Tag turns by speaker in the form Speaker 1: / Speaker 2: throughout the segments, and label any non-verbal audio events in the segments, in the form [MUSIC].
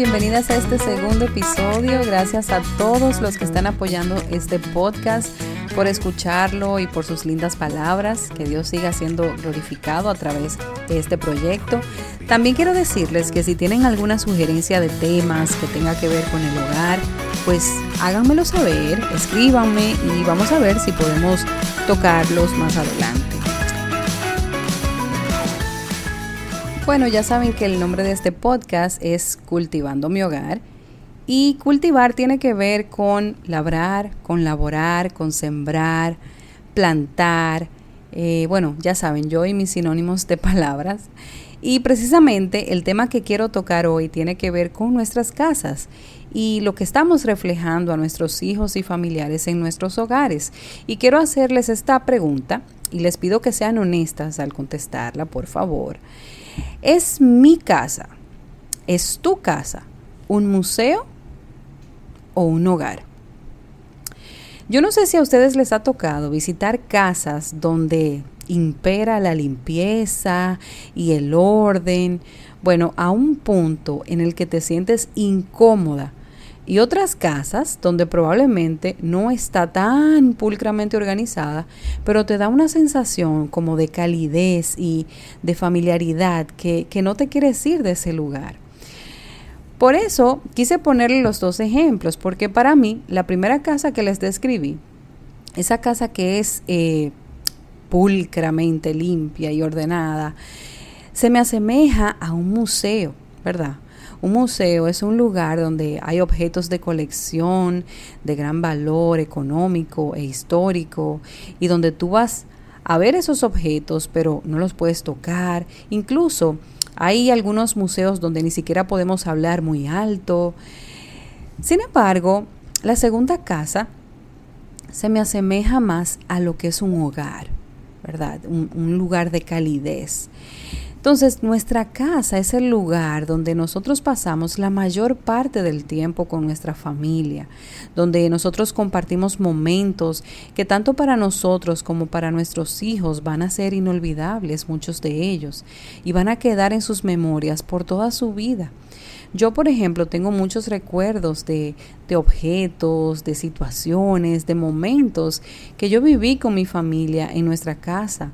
Speaker 1: bienvenidas a este segundo episodio. Gracias a todos los que están apoyando este podcast por escucharlo y por sus lindas palabras. Que Dios siga siendo glorificado a través de este proyecto. También quiero decirles que si tienen alguna sugerencia de temas que tenga que ver con el hogar, pues háganmelo saber, escríbanme y vamos a ver si podemos tocarlos más adelante. Bueno, ya saben que el nombre de este podcast es Cultivando mi hogar y cultivar tiene que ver con labrar, con laborar, con sembrar, plantar. Eh, bueno, ya saben, yo y mis sinónimos de [LAUGHS] palabras. Y precisamente el tema que quiero tocar hoy tiene que ver con nuestras casas y lo que estamos reflejando a nuestros hijos y familiares en nuestros hogares. Y quiero hacerles esta pregunta y les pido que sean honestas al contestarla, por favor. ¿Es mi casa, es tu casa, un museo o un hogar. Yo no sé si a ustedes les ha tocado visitar casas donde impera la limpieza y el orden, bueno, a un punto en el que te sientes incómoda y otras casas donde probablemente no está tan pulcramente organizada, pero te da una sensación como de calidez y de familiaridad que, que no te quieres ir de ese lugar. Por eso quise ponerle los dos ejemplos, porque para mí la primera casa que les describí, esa casa que es eh, pulcramente limpia y ordenada, se me asemeja a un museo, ¿verdad? Un museo es un lugar donde hay objetos de colección de gran valor económico e histórico y donde tú vas a ver esos objetos pero no los puedes tocar. Incluso hay algunos museos donde ni siquiera podemos hablar muy alto. Sin embargo, la segunda casa se me asemeja más a lo que es un hogar, ¿verdad? Un, lugar de calidez. Entonces, nuestra casa es el lugar donde nosotros pasamos la mayor parte del tiempo con nuestra familia, donde nosotros compartimos momentos que tanto para nosotros como para nuestros hijos van a ser inolvidables, muchos de ellos, y van a quedar en sus memorias por toda su vida. Yo, por ejemplo, tengo muchos recuerdos de, de, objetos, de situaciones, de momentos que yo viví con mi familia en nuestra casa.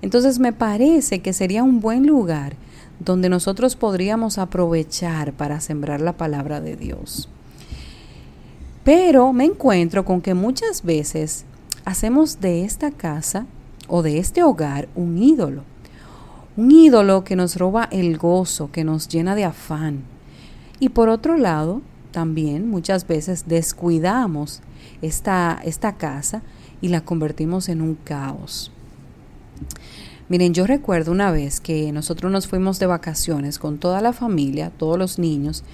Speaker 1: Entonces me parece que sería un buen lugar donde nosotros podríamos aprovechar para sembrar la palabra de Dios. Pero me encuentro con que muchas veces hacemos de esta casa o de este hogar un ídolo. Un ídolo que nos roba el gozo, que nos llena de afán. Y por otro lado, también muchas veces descuidamos esta, esta casa y la convertimos en un caos. Miren, yo recuerdo una vez que nosotros nos fuimos de vacaciones con toda la familia, todos los niños,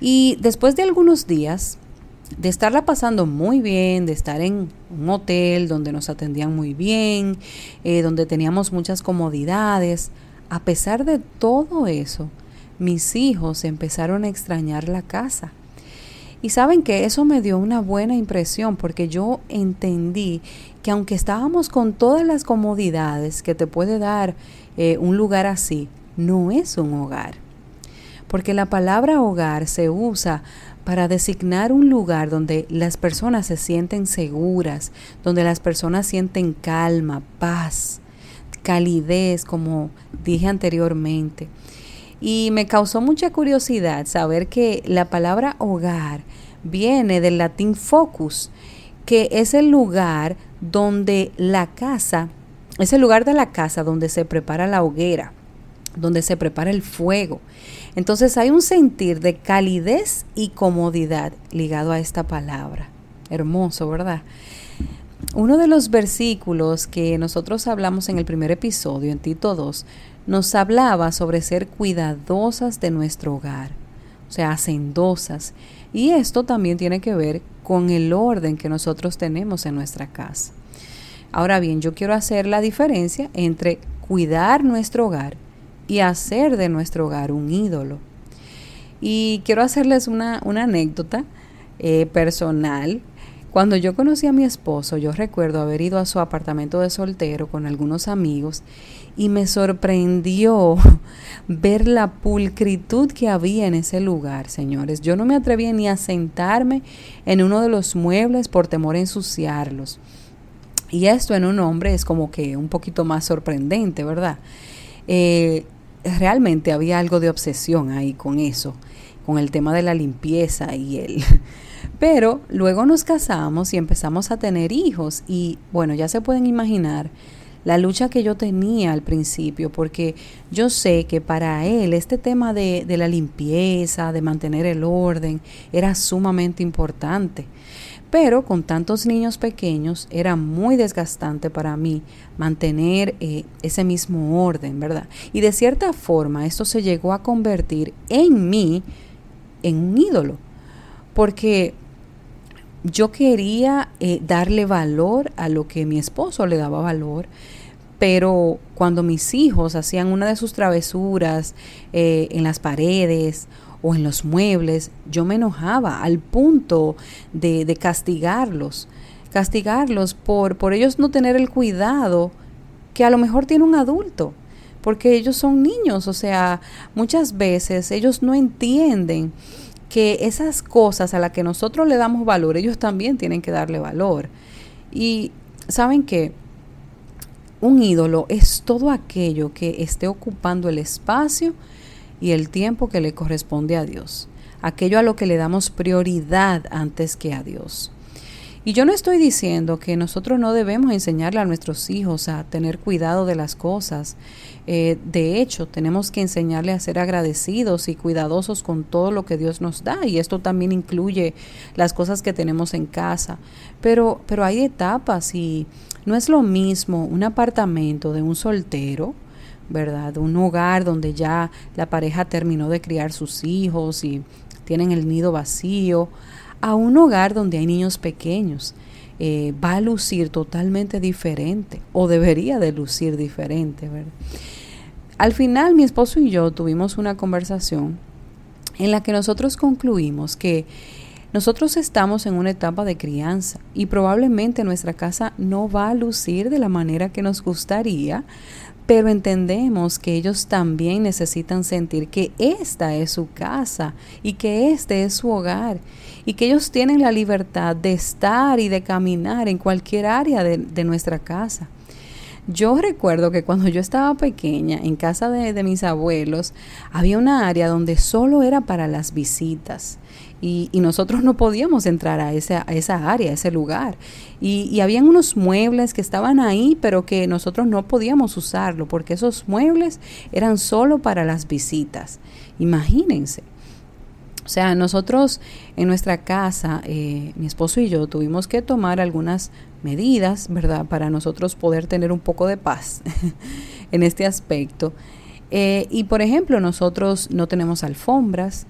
Speaker 1: y después de algunos días de estarla pasando muy bien, de estar en un hotel donde nos atendían muy bien, eh, donde teníamos muchas comodidades, a pesar de todo eso, mis hijos empezaron a extrañar la casa. Y saben que eso me dio una buena impresión porque yo entendí que aunque estábamos con todas las comodidades que te puede dar eh, un lugar así, no es un hogar. Porque la palabra hogar se usa para designar un lugar donde las personas se sienten seguras, donde las personas sienten calma, paz, calidez, como dije anteriormente. Y me causó mucha curiosidad saber que la palabra hogar viene del latín focus, que es el lugar donde la casa, es el lugar de la casa donde se prepara la hoguera, donde se prepara el fuego. Entonces hay un sentir de calidez y comodidad ligado a esta palabra. Hermoso, ¿verdad? Uno de los versículos que nosotros hablamos en el primer episodio, en Tito 2, nos hablaba sobre ser cuidadosas de nuestro hogar, o sea, hacendosas. Y esto también tiene que ver con el orden que nosotros tenemos en nuestra casa. Ahora bien, yo quiero hacer la diferencia entre cuidar nuestro hogar y hacer de nuestro hogar un ídolo. Y quiero hacerles una, anécdota eh, personal Cuando yo conocí a mi esposo, yo recuerdo haber ido a su apartamento de soltero con algunos amigos y me sorprendió [LAUGHS] ver la pulcritud que había en ese lugar, señores. Yo no me atrevía ni a sentarme en uno de los muebles por temor a ensuciarlos. Y esto en un hombre es como que un poquito más sorprendente, ¿verdad? Eh, realmente había algo de obsesión ahí con eso, con el tema de la limpieza y él. [LAUGHS] Pero luego nos casamos y empezamos a tener hijos y bueno, ya se pueden imaginar la lucha que yo tenía al principio, porque yo sé que para él este tema de, la limpieza, de mantener el orden, era sumamente importante. Pero con tantos niños pequeños era muy desgastante para mí mantener eh, ese mismo orden, ¿verdad? Y de cierta forma esto se llegó a convertir en mí en un ídolo, porque yo quería eh, darle valor a lo que mi esposo le daba valor, pero cuando mis hijos hacían una de sus travesuras eh, en las paredes o en los muebles, yo me enojaba al punto de, de castigarlos, castigarlos por, por ellos no tener el cuidado que a lo mejor tiene un adulto, porque ellos son niños, o sea, muchas veces ellos no entienden que esas cosas a las que nosotros le damos valor, ellos también tienen que darle valor. Y saben que un ídolo es todo aquello que esté ocupando el espacio y el tiempo que le corresponde a Dios, aquello a lo que le damos prioridad antes que a Dios. Y yo no estoy diciendo que nosotros no debemos enseñarle a nuestros hijos a tener cuidado de las cosas. Eh, de hecho, tenemos que enseñarle a ser agradecidos y cuidadosos con todo lo que Dios nos da. Y esto también incluye las cosas que tenemos en casa. Pero, pero hay etapas y no es lo mismo un apartamento de un soltero ¿verdad? Un hogar donde ya la pareja terminó de criar sus hijos y tienen el nido vacío, a un hogar donde hay niños pequeños. Eh, va a lucir totalmente diferente o debería de lucir diferente, ¿verdad? Al final mi esposo y yo tuvimos una conversación en la que nosotros concluimos que nosotros estamos en una etapa de crianza y probablemente nuestra casa no va a lucir de la manera que nos gustaría, pero entendemos que ellos también necesitan sentir que esta es su casa y que este es su hogar y que ellos tienen la libertad de estar y de caminar en cualquier área de, nuestra casa. Yo recuerdo que cuando yo estaba pequeña, en casa de, mis abuelos, había una área donde solo era para las visitas. Y, nosotros no podíamos entrar a esa, a esa área, a ese lugar. Y, y unos muebles que estaban ahí, pero que nosotros no podíamos usarlo, porque esos muebles eran solo para las visitas. Imagínense. O sea, nosotros en nuestra casa, eh, mi esposo y yo tuvimos que tomar algunas medidas, ¿verdad? Para nosotros poder tener un poco de paz [LAUGHS] en este aspecto. Eh, y por ejemplo, nosotros no tenemos alfombras,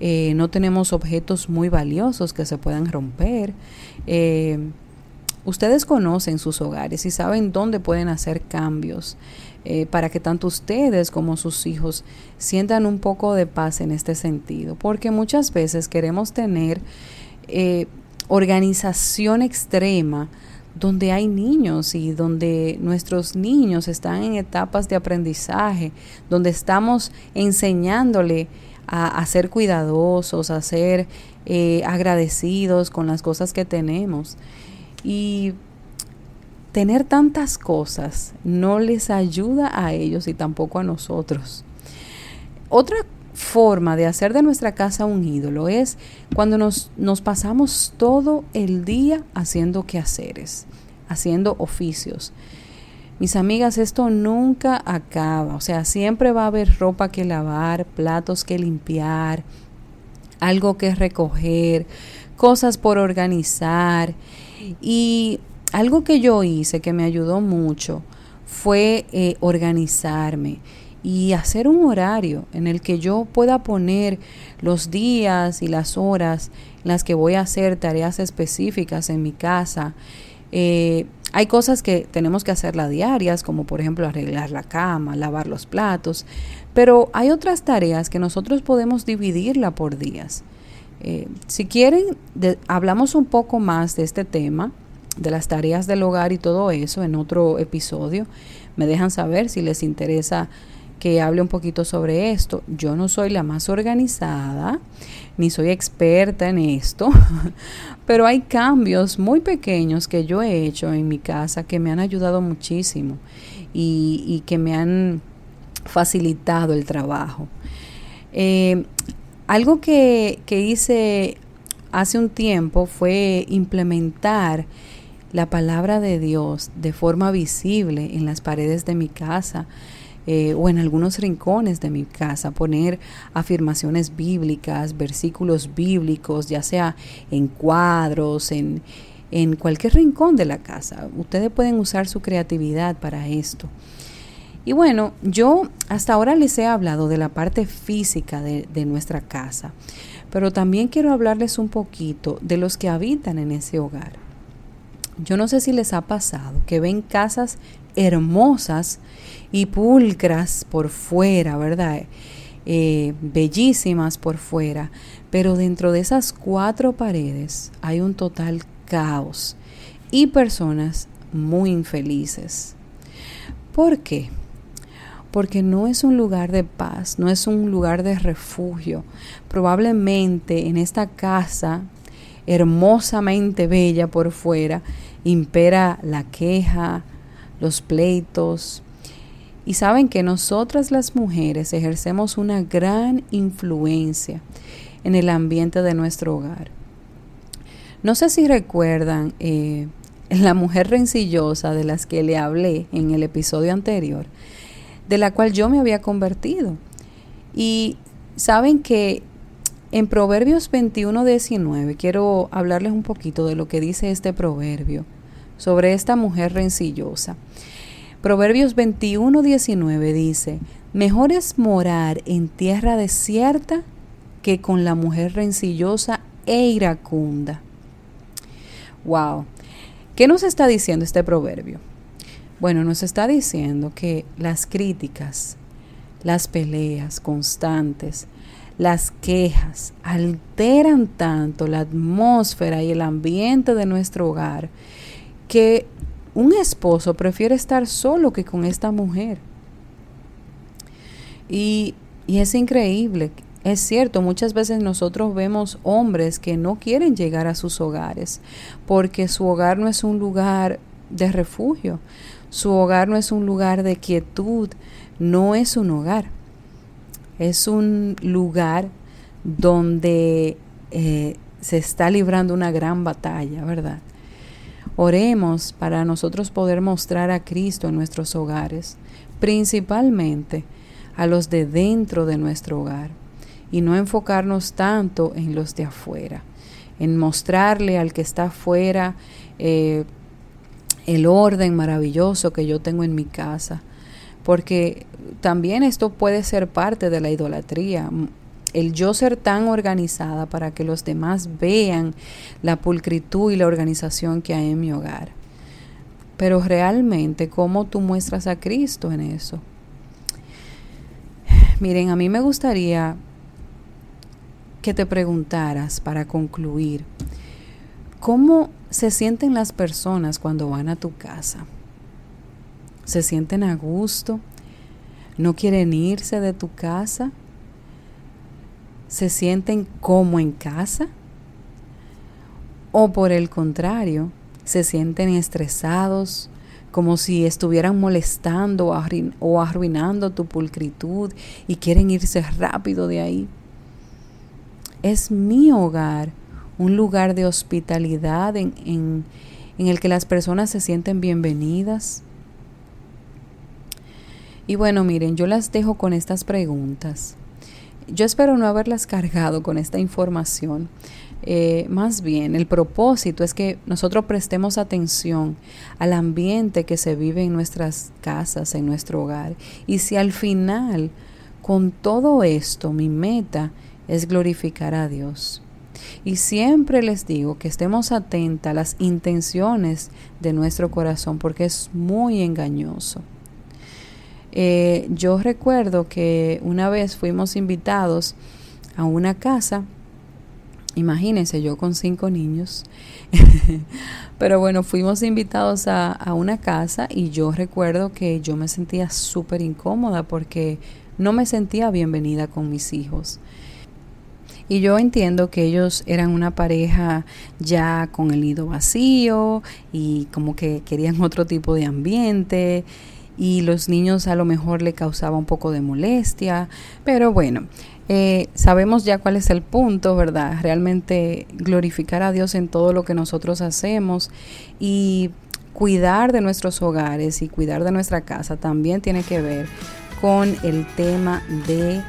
Speaker 1: eh, no tenemos objetos muy valiosos que se puedan romper. ustedes conocen sus hogares y saben dónde pueden hacer cambios. Eh, para que tanto ustedes como sus hijos sientan un poco de paz en este sentido, porque muchas veces queremos tener eh, organización extrema donde hay niños y donde nuestros niños están en etapas de aprendizaje, donde estamos enseñándole a, ser cuidadosos, a ser eh, agradecidos con las cosas que tenemos. Y tener tantas cosas no les ayuda a ellos y tampoco a nosotros. Otra forma de hacer de nuestra casa un ídolo es cuando nos, nos pasamos todo el día haciendo quehaceres, haciendo oficios. Mis amigas, esto nunca acaba, o sea, siempre va a haber ropa que lavar, platos que limpiar, algo que recoger, cosas por organizar y algo que yo hice que me ayudó mucho fue eh, organizarme y hacer un horario en el que yo pueda poner los días y las horas en las que voy a hacer tareas específicas en mi casa. Eh, hay cosas que tenemos que hacerlas diarias, como por ejemplo arreglar la cama, lavar los platos, pero hay otras tareas que nosotros podemos dividirla por días. Eh, si quieren, hablamos un poco más de este tema, de las tareas del hogar y todo eso en otro episodio. Me dejan saber si les interesa que hable un poquito sobre esto. Yo no soy la más organizada, ni soy experta en esto, [LAUGHS] pero hay cambios muy pequeños que yo he hecho en mi casa que me han ayudado muchísimo y, que me han facilitado el trabajo. Eh, algo que, que hice hace un tiempo fue implementar la palabra de Dios de forma visible en las paredes de mi casa eh, o en algunos rincones de mi casa, poner afirmaciones bíblicas, versículos bíblicos, ya sea en cuadros, en, en cualquier rincón de la casa. Ustedes pueden usar su creatividad para esto. Y bueno, yo hasta ahora les he hablado de la parte física de, de, nuestra casa, pero también quiero hablarles un poquito de los que habitan en ese hogar. Yo no sé si les ha pasado que ven casas hermosas y pulcras por fuera, ¿verdad? Eh, bellísimas por fuera, pero dentro de esas cuatro paredes hay un total caos y personas muy infelices. ¿Por qué? Porque no es un lugar de paz, no es un lugar de refugio. Probablemente en esta casa, hermosamente bella por fuera, impera la queja, los pleitos, y saben que nosotras las mujeres ejercemos una gran influencia en el ambiente de nuestro hogar. No sé si recuerdan eh, la mujer rencillosa de las que le hablé en el episodio anterior, de la cual yo me había convertido. Y saben que en Proverbios 21, 19, quiero hablarles un poquito de lo que dice este proverbio sobre esta mujer rencillosa. Proverbios 21, 19 dice, mejor es morar en tierra desierta que con la mujer rencillosa e iracunda. Wow. ¿Qué nos está diciendo este proverbio? Bueno, nos está diciendo que las críticas, las peleas constantes, las quejas alteran tanto la atmósfera y el ambiente de nuestro hogar que un esposo prefiere estar solo que con esta mujer. Y, es increíble. Es cierto, muchas veces nosotros vemos hombres que no quieren llegar a sus hogares porque su hogar no es un lugar de refugio, su hogar no es un lugar de quietud, no es un hogar, es un lugar donde eh, se está librando una gran batalla, ¿verdad? Oremos para nosotros poder mostrar a Cristo en nuestros hogares, principalmente a los de dentro de nuestro hogar, y no enfocarnos tanto en los de afuera, en mostrarle al que está afuera eh, el orden maravilloso que yo tengo en mi casa, porque también esto puede ser parte de la idolatría el yo ser tan organizada para que los demás vean la pulcritud y la organización que hay en mi hogar. Pero realmente, ¿cómo tú muestras a Cristo en eso? Miren, a mí me gustaría que te preguntaras para concluir, ¿cómo se sienten las personas cuando van a tu casa? ¿Se sienten a gusto? ¿No quieren irse de tu casa? Se sienten como en casa? ¿O por el contrario, se sienten estresados, como si estuvieran molestando o arruinando tu pulcritud y quieren irse rápido de ahí? Es mi hogar un lugar de hospitalidad en, el que las personas se sienten bienvenidas. Y bueno, miren, yo las dejo con estas preguntas. Yo espero no haberlas cargado con esta información. Eh, más bien, el propósito es que nosotros prestemos atención al ambiente que se vive en nuestras casas, en nuestro hogar. Y si al final, con todo esto, mi meta es glorificar a Dios. Y siempre les digo que estemos atentas a las intenciones de nuestro corazón porque es muy engañoso. Eh, yo recuerdo que una vez fuimos invitados a una casa Imagínense, yo con cinco niños. [LAUGHS] Pero bueno, fuimos invitados a, a, una casa y yo recuerdo que yo me sentía súper incómoda porque no me sentía bienvenida con mis hijos. Y yo entiendo que ellos eran una pareja ya con el nido vacío y como que querían otro tipo de ambiente y los niños a lo mejor le causaba un poco de molestia, pero bueno, eh, sabemos ya cuál es el punto, ¿verdad? Realmente glorificar a Dios en todo lo que nosotros hacemos y cuidar de nuestros hogares y cuidar de nuestra casa también tiene que ver con el tema de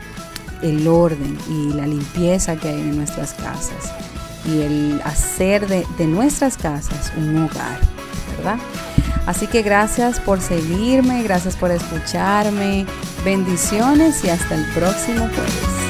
Speaker 1: el orden y la limpieza que hay en nuestras casas y el hacer de, de nuestras casas un hogar, ¿verdad? Así que gracias por seguirme, gracias por escucharme, bendiciones y hasta el próximo jueves.